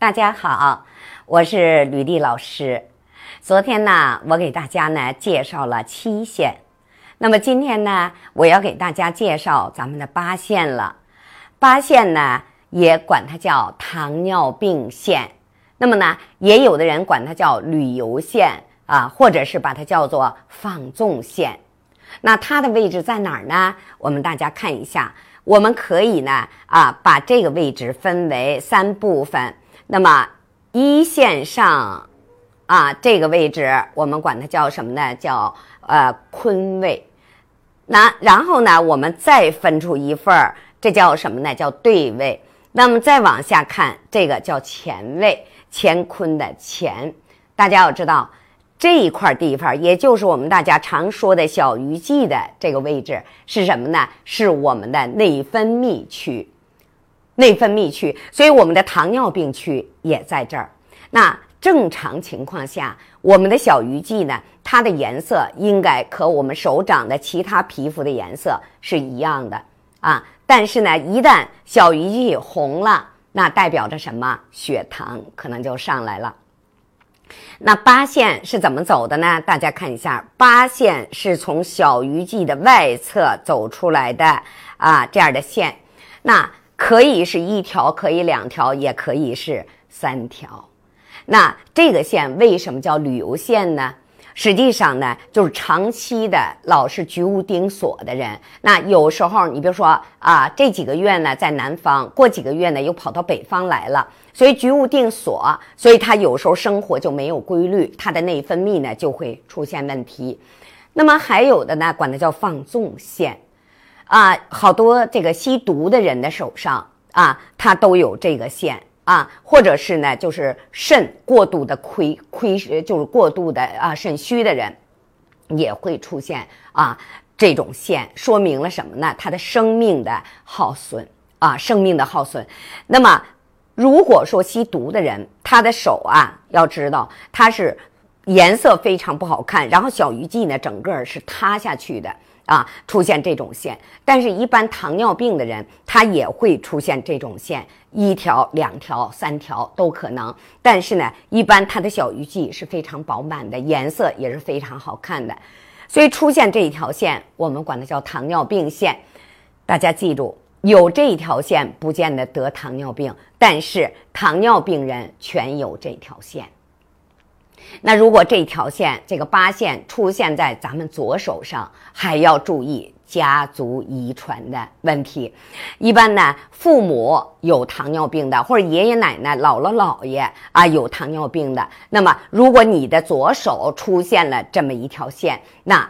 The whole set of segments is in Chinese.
大家好，我是吕丽老师。昨天呢，我给大家呢介绍了七线，那么今天呢，我要给大家介绍咱们的八线了。八线呢，也管它叫糖尿病线，那么呢，也有的人管它叫旅游线啊，或者是把它叫做放纵线。那它的位置在哪儿呢？我们大家看一下，我们可以呢啊，把这个位置分为三部分。那么一线上啊，这个位置我们管它叫什么呢？叫呃坤位。那然后呢，我们再分出一份儿，这叫什么呢？叫兑位。那么再往下看，这个叫乾位，乾坤的乾。大家要知道这一块地方，也就是我们大家常说的小鱼际的这个位置是什么呢？是我们的内分泌区。内分泌区，所以我们的糖尿病区也在这儿。那正常情况下，我们的小鱼际呢，它的颜色应该和我们手掌的其他皮肤的颜色是一样的啊。但是呢，一旦小鱼际红了，那代表着什么？血糖可能就上来了。那八线是怎么走的呢？大家看一下，八线是从小鱼际的外侧走出来的啊，这样的线。那可以是一条，可以两条，也可以是三条。那这个线为什么叫旅游线呢？实际上呢，就是长期的老是居无定所的人。那有时候你比如说啊，这几个月呢在南方，过几个月呢又跑到北方来了，所以居无定所，所以他有时候生活就没有规律，他的内分泌呢就会出现问题。那么还有的呢，管它叫放纵线。啊，好多这个吸毒的人的手上啊，他都有这个线啊，或者是呢，就是肾过度的亏亏，就是过度的啊肾虚的人，也会出现啊这种线，说明了什么呢？他的生命的耗损啊，生命的耗损。那么，如果说吸毒的人，他的手啊，要知道他是颜色非常不好看，然后小鱼际呢，整个是塌下去的。啊，出现这种线，但是，一般糖尿病的人，他也会出现这种线，一条、两条、三条都可能。但是呢，一般他的小鱼际是非常饱满的，颜色也是非常好看的，所以出现这一条线，我们管它叫糖尿病线。大家记住，有这一条线不见得得糖尿病，但是糖尿病人全有这条线。那如果这条线这个八线出现在咱们左手上，还要注意家族遗传的问题。一般呢，父母有糖尿病的，或者爷爷奶奶、姥姥姥爷啊有糖尿病的，那么如果你的左手出现了这么一条线，那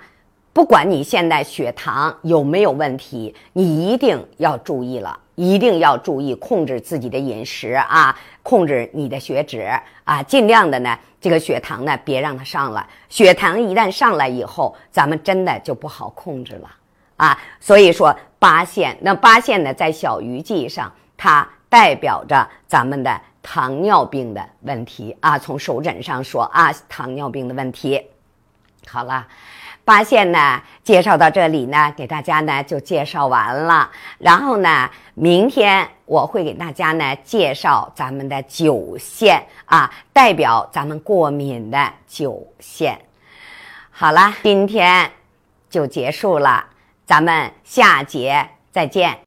不管你现在血糖有没有问题，你一定要注意了。一定要注意控制自己的饮食啊，控制你的血脂啊，尽量的呢，这个血糖呢别让它上来。血糖一旦上来以后，咱们真的就不好控制了啊。所以说八线，那八线呢在小鱼际上，它代表着咱们的糖尿病的问题啊。从手诊上说啊，糖尿病的问题。好了。八线呢，介绍到这里呢，给大家呢就介绍完了。然后呢，明天我会给大家呢介绍咱们的九线啊，代表咱们过敏的九线。好了，今天就结束了，咱们下节再见。